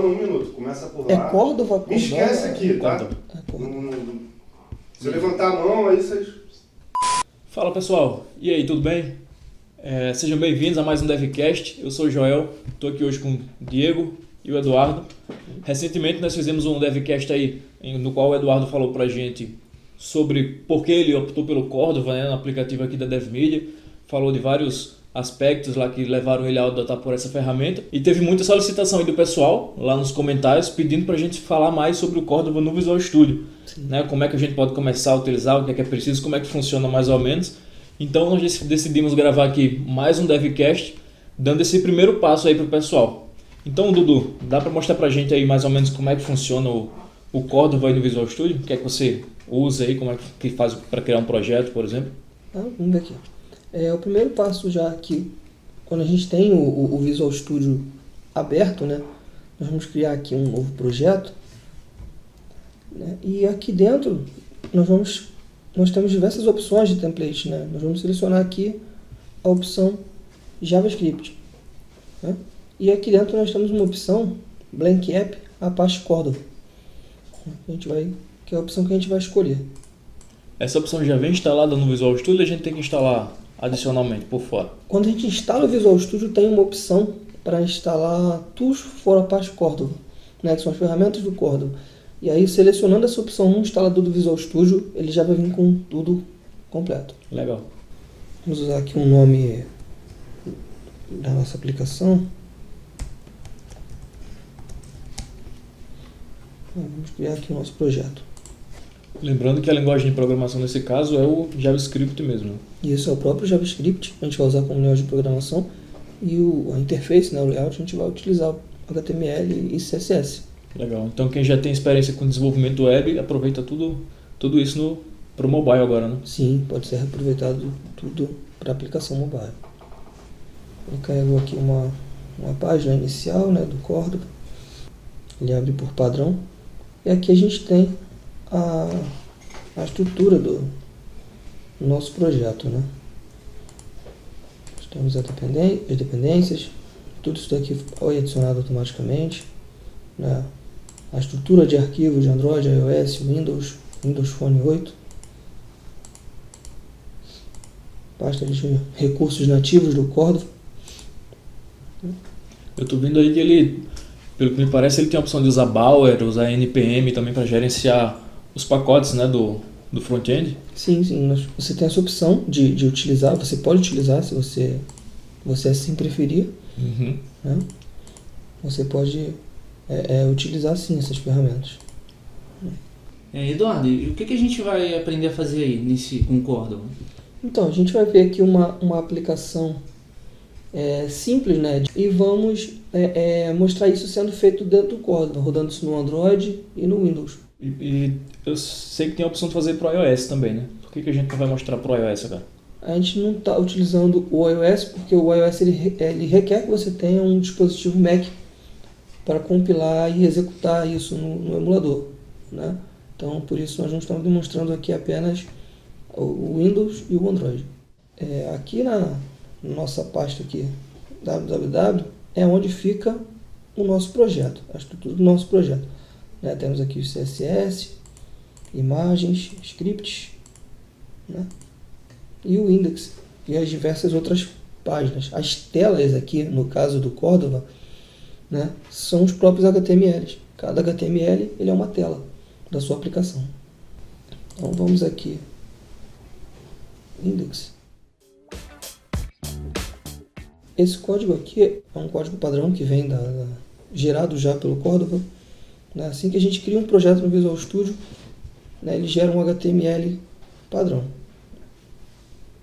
funciona um minuto. Começa por É lá. Córdoba, Me Córdoba, esquece é- aqui, tá? Córdoba. é Córdoba. Não- não- Se eu levantar a mão, aí vocês. Fala pessoal, e aí, tudo bem? É, sejam bem-vindos a mais um DevCast. Eu sou o Joel, estou aqui hoje com o Diego e o Eduardo. Recentemente nós fizemos um DevCast aí, no qual o Eduardo falou pra gente sobre por que ele optou pelo Cordova, né, no aplicativo aqui da DevMedia. Falou de vários aspectos lá que levaram ele a adotar por essa ferramenta. E teve muita solicitação aí do pessoal lá nos comentários pedindo pra gente falar mais sobre o Cordova no Visual Studio. Né, como é que a gente pode começar a utilizar, o que é que é preciso, como é que funciona mais ou menos. Então nós dec- decidimos gravar aqui mais um DevCast, dando esse primeiro passo aí pro pessoal. Então, Dudu, dá para mostrar pra gente aí mais ou menos como é que funciona o, o Cordova aí no Visual Studio? O que é que você usa aí, como é que faz para criar um projeto, por exemplo? Ah, vamos ver aqui. É, o primeiro passo já aqui, quando a gente tem o, o- o Visual Studio aberto, né? Nós vamos criar aqui um novo projeto. né, E aqui dentro nós vamos nós temos diversas opções de template, né? Nós vamos selecionar aqui a opção JavaScript. né? E aqui dentro nós temos uma opção Blank App Apache Cordova. A gente vai, que é a opção que a gente vai escolher. Essa opção já vem instalada no Visual Studio, a gente tem que instalar adicionalmente por fora. Quando a gente instala o Visual Studio, tem uma opção para instalar Tools for Apache Cordova, né, que são as ferramentas do Cordova. E aí, selecionando essa opção no instalador do Visual Studio, ele já vai vir com tudo completo. Legal. Vamos usar aqui um nome da nossa aplicação. Vamos criar aqui o nosso projeto. Lembrando que a linguagem de programação nesse caso é o JavaScript mesmo. isso é o próprio JavaScript, a gente vai usar como linguagem de programação. E o, a interface, né, o layout, a gente vai utilizar HTML e CSS. Legal. Então quem já tem experiência com desenvolvimento web, aproveita tudo, tudo isso no, pro mobile agora, né? Sim, pode ser aproveitado tudo para aplicação mobile. Ele carregou aqui uma, uma página inicial né, do Cordova. Ele abre por padrão. E aqui a gente tem a, a estrutura do nosso projeto. Né? Temos as dependências, tudo isso daqui foi adicionado automaticamente. Né? A estrutura de arquivo de Android, iOS, Windows, Windows Phone 8. pasta de recursos nativos do Cordova. Eu tô vendo aí que ele, pelo que me parece, ele tem a opção de usar Bower, usar NPM também para gerenciar os pacotes né, do, do front-end. Sim, sim, você tem essa opção de, de utilizar, você pode utilizar se você, você assim preferir. Uhum. Né? Você pode é, é, utilizar sim essas ferramentas. É, Eduardo, e o que, que a gente vai aprender a fazer aí nesse com Cordova? Então, a gente vai ver aqui uma, uma aplicação é, simples, né? E vamos é, é, mostrar isso sendo feito dentro do Cordova, rodando isso no Android e no Windows. E, e eu sei que tem a opção de fazer pro iOS também, né? Por que, que a gente não vai mostrar pro iOS agora? A gente não está utilizando o iOS porque o iOS ele, ele requer que você tenha um dispositivo Mac para compilar e executar isso no, no emulador, né? Então, por isso nós não estamos demonstrando aqui apenas o Windows e o Android. É, aqui na nossa pasta aqui, www, é onde fica o nosso projeto, a estrutura do nosso projeto. Né? Temos aqui o CSS, imagens, scripts, né? e o index e as diversas outras páginas. As telas aqui, no caso do Cordova, né, são os próprios HTMLs. Cada HTML ele é uma tela da sua aplicação. Então vamos aqui, index. Esse código aqui é um código padrão que vem da, da- gerado já pelo Cordova. Né? Assim que a gente cria um projeto no Visual Studio, né, ele gera um HTML padrão.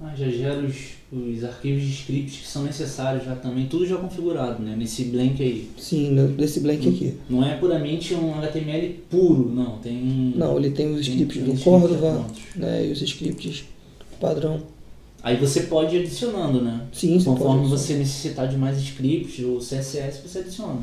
Ah, já gera os, os arquivos de scripts que são necessários já também, tudo já configurado, né? Nesse blank aí. Sim, né, desse blank aqui. Não é puramente um HTML puro, não. Tem. Não, ele tem os scripts tem do Cordova né, e os scripts padrão. Aí você pode ir adicionando, né? Sim, você Conforme pode você necessitar de mais scripts ou CSS, você adiciona.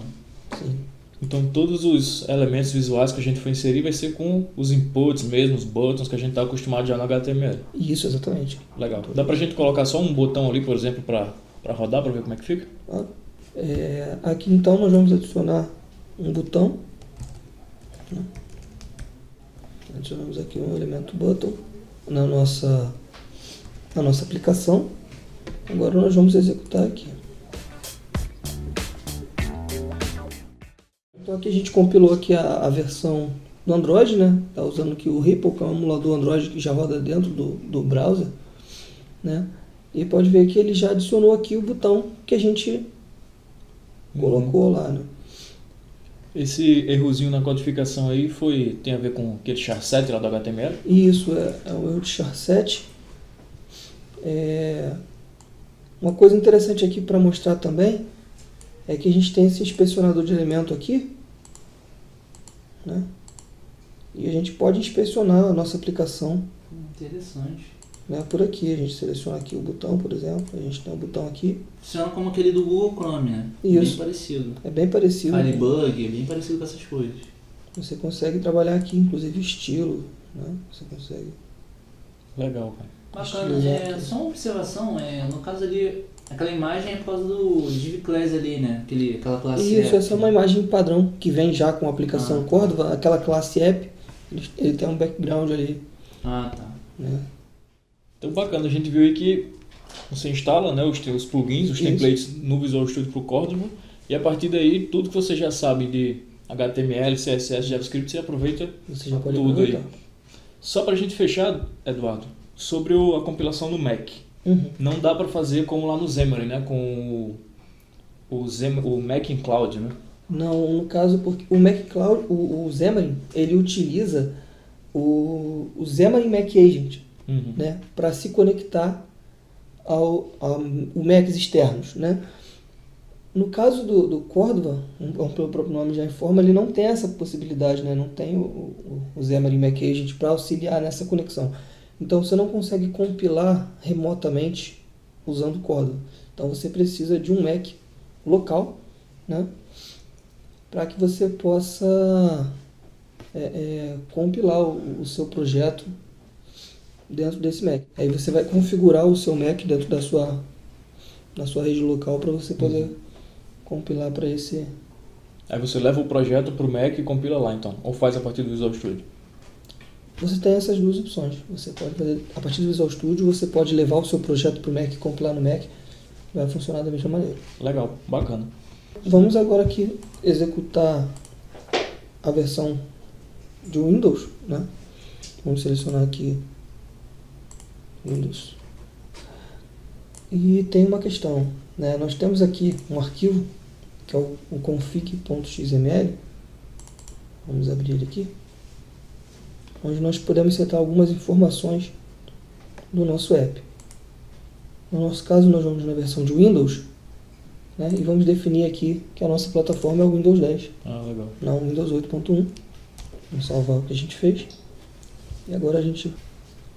Sim. Então todos os elementos visuais que a gente for inserir vai ser com os inputs mesmo, os buttons que a gente está acostumado já no HTML. Isso, exatamente. Legal. Dá pra gente colocar só um botão ali, por exemplo, para rodar, para ver como é que fica? Tá? É, aqui então nós vamos adicionar um botão. né? Adicionamos aqui um elemento button na nossa, na nossa aplicação. Agora nós vamos executar aqui. Então aqui a gente compilou aqui a, a versão do Android, né? Tá usando aqui o Ripple, que é um emulador Android que já roda dentro do, do browser, né? E pode ver que ele já adicionou aqui o botão que a gente colocou lá, né? Esse errozinho na codificação aí foi tem a ver com aquele char7 lá do HTML? Isso é, é o erro de char7. É... Uma coisa interessante aqui para mostrar também é que a gente tem esse inspecionador de elemento aqui, né? E a gente pode inspecionar a nossa aplicação Interessante. né, por aqui. A gente seleciona aqui o botão, por exemplo. A gente tem um botão aqui. Funciona como aquele do Google Chrome, né? Isso. Bem parecido. É bem parecido. né? Firebug, é bem parecido com essas coisas. Você consegue trabalhar aqui, inclusive estilo. Né? Você consegue. Legal, cara. Bacana. É, só uma observação, é, no caso ali, aquela imagem é por causa do Div Class ali, né? Aquele, aquela classe Isso, app. essa é uma imagem padrão que vem já com a aplicação Ah, tá. Cordova. Aquela classe app, ele, ele tem um background ali. Ah, tá. Né? Então bacana, a gente viu aí que você instala né, os, os plugins, os Isso. templates no Visual Studio para o Cordova e a partir daí tudo que você já sabe de HTML, CSS, JavaScript, você aproveita Você já pode tudo aí. aproveitar. Só para a gente fechar, Eduardo, sobre o- a compilação no Mac. Uhum. Não dá para fazer como lá no Xamarin, né? Com o, o, Zem, o Mac in Cloud, né? Não, no caso, porque o Mac Cloud, o, o Xamarin, ele utiliza o, o Xamarin Mac Agent, Uhum. né, para se conectar ao, ao, Macs externos, né? No caso do, do Cordova, um, como o próprio nome já informa, ele não tem essa possibilidade, né? Não tem o, o, o Xamarin Mac Agent para auxiliar nessa conexão. Então você não consegue compilar remotamente usando Cordova. Então você precisa de um Mac local, né? Para que você possa é, é, compilar o, o seu projeto dentro desse Mac. Aí você vai configurar o seu Mac dentro da sua, da sua rede local para você poder compilar para esse. Aí você leva o projeto para o Mac e compila lá, então. Ou faz a partir do Visual Studio. Você tem essas duas opções. Você pode fazer a partir do Visual Studio, você pode levar o seu projeto para o Mac e compilar no Mac. Vai funcionar da mesma maneira. Legal, bacana. Vamos agora aqui executar a versão de Windows, né? Vamos selecionar aqui Windows. E tem uma questão, né? Nós temos aqui um arquivo que é o, o config.xml. Vamos abrir ele aqui. Onde nós podemos setar algumas informações do nosso app. No nosso caso, nós vamos na versão de Windows né? e vamos definir aqui que a nossa plataforma é o Windows 10, Ah, legal. não o Windows 8.1. Vamos salvar o que a gente fez. E agora a gente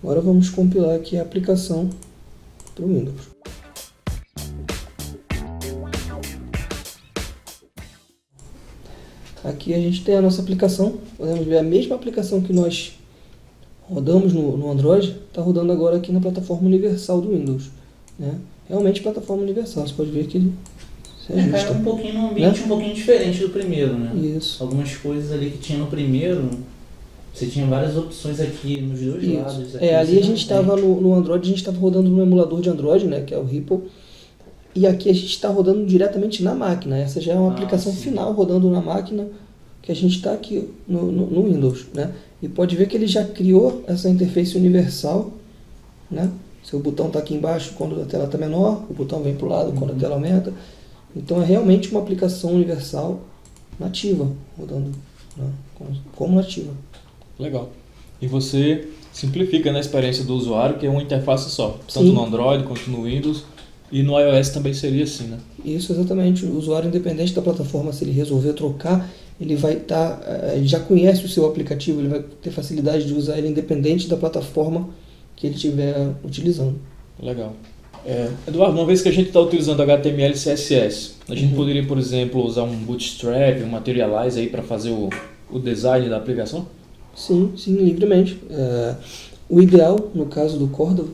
agora vamos compilar aqui a aplicação para o Windows. Aqui a gente tem a nossa aplicação, podemos ver a mesma aplicação que nós rodamos no, no Android, está rodando agora aqui na plataforma universal do Windows. Né? Realmente plataforma universal, você pode ver que ele se É, caiu ajusta. um pouquinho num ambiente um pouquinho diferente do primeiro, né? Isso. Algumas coisas ali que tinha no primeiro, você tinha várias opções aqui nos dois Isso. lados. Aqui É, ali a gente estava no, no Android, a gente estava rodando no emulador de Android, né, que é o Ripple. E aqui a gente está rodando diretamente na máquina. Essa já é uma Ah, aplicação sim. final rodando na máquina que a gente está aqui no, no, no Windows, né? E pode ver que ele já criou essa interface universal, né? Seu botão está aqui embaixo quando a tela está menor, o botão vem para o lado quando a tela aumenta. Então é realmente uma aplicação universal nativa, rodando né, como, como nativa. Legal. E você simplifica né, a experiência do usuário, que é uma interface só. Tanto Sim. no Android quanto no Windows. E no iOS também seria assim, né? Isso, exatamente. O usuário, independente da plataforma, se ele resolver trocar, ele vai estar. ele já conhece o seu aplicativo, ele vai ter facilidade de usar ele independente da plataforma que ele estiver utilizando. Legal. É, Eduardo, uma vez que a gente está utilizando HTML e CSS, a gente Uhum. poderia, por exemplo, usar um Bootstrap, um Materialize aí para fazer o, o design da aplicação? Sim, sim, livremente. É, o ideal, no caso do Cordova,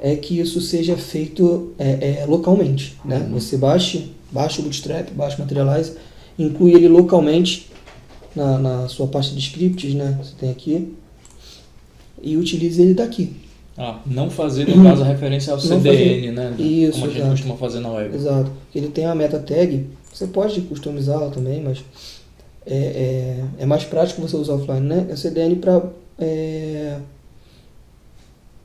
é que isso seja feito é, é, localmente. Né? Uhum. Você baixe, baixa o Bootstrap, baixa o Materialize inclui ele localmente na, na sua pasta de scripts, né? Você tem aqui. E utilize ele daqui. Ah, não fazer, no caso, a referência ao Não CDN, fazer. né? Isso, Como a gente exato. costuma fazer na web. Exato. Ele tem a meta tag, você pode customizá-la também, mas é, é, é mais prático você usar offline, né? É CDN para é,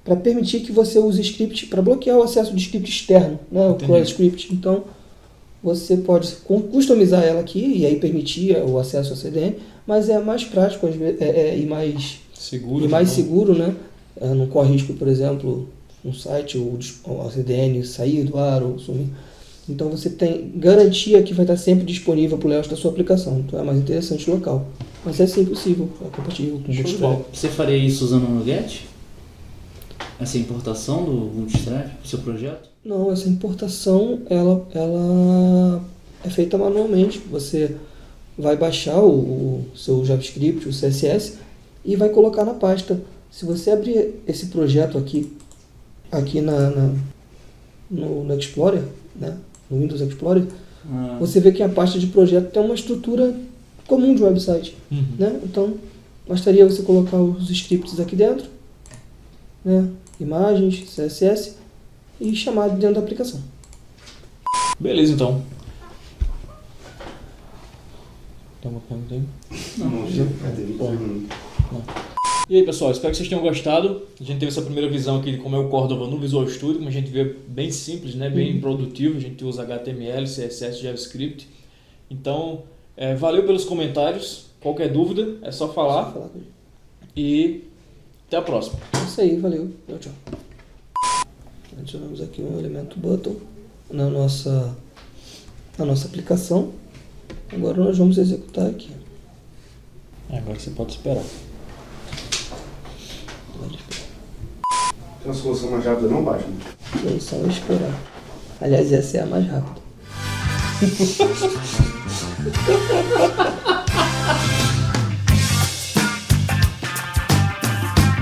para permitir que você use script, para bloquear o acesso de script externo, né? O Entendi. cross script. Então, você pode cu- customizar ela aqui e aí permitir o acesso a CDN, mas é mais prático às vezes, é, é, e mais Seguro. e mais né? seguro, né? É, Não corre risco, por exemplo, um site ou a CDN sair do ar ou sumir. Então você tem garantia que vai estar sempre disponível para o layout da sua aplicação. Então é mais interessante o local. Mas é sim possível, é compatível com o Bootstrap. Você faria isso usando o Nuget? Essa importação do Bootstrap para o seu projeto? Não, essa importação ela, ela é feita manualmente. Você vai baixar o, o seu JavaScript, o CSS e vai colocar na pasta. Se você abrir esse projeto aqui, aqui na, na- no, no Explorer, né, no Windows Explorer, Ah, você vê que a pasta de projeto tem uma estrutura comum de website. Uhum. Né? Então, bastaria você colocar os scripts aqui dentro, né, imagens, CSS e chamar dentro da aplicação. Beleza, então. Tem uma pergunta aí? Não, já. E aí, pessoal, espero que vocês tenham gostado. A gente teve essa primeira visão aqui de como é o Cordova no Visual Studio, como a gente vê bem simples, né? bem Uhum. produtivo. A gente usa HTML, CSS, JavaScript. Então, é, valeu pelos comentários. Qualquer dúvida, é só falar. Só falar. E até a próxima. É isso aí, valeu. Tchau, tchau. Adicionamos aqui um elemento button na nossa, na nossa aplicação. Agora nós vamos executar aqui. Agora você pode esperar. Pode esperar. Tem uma solução mais rápida não, Batman? Tem só esperar. Aliás, essa é a mais rápida.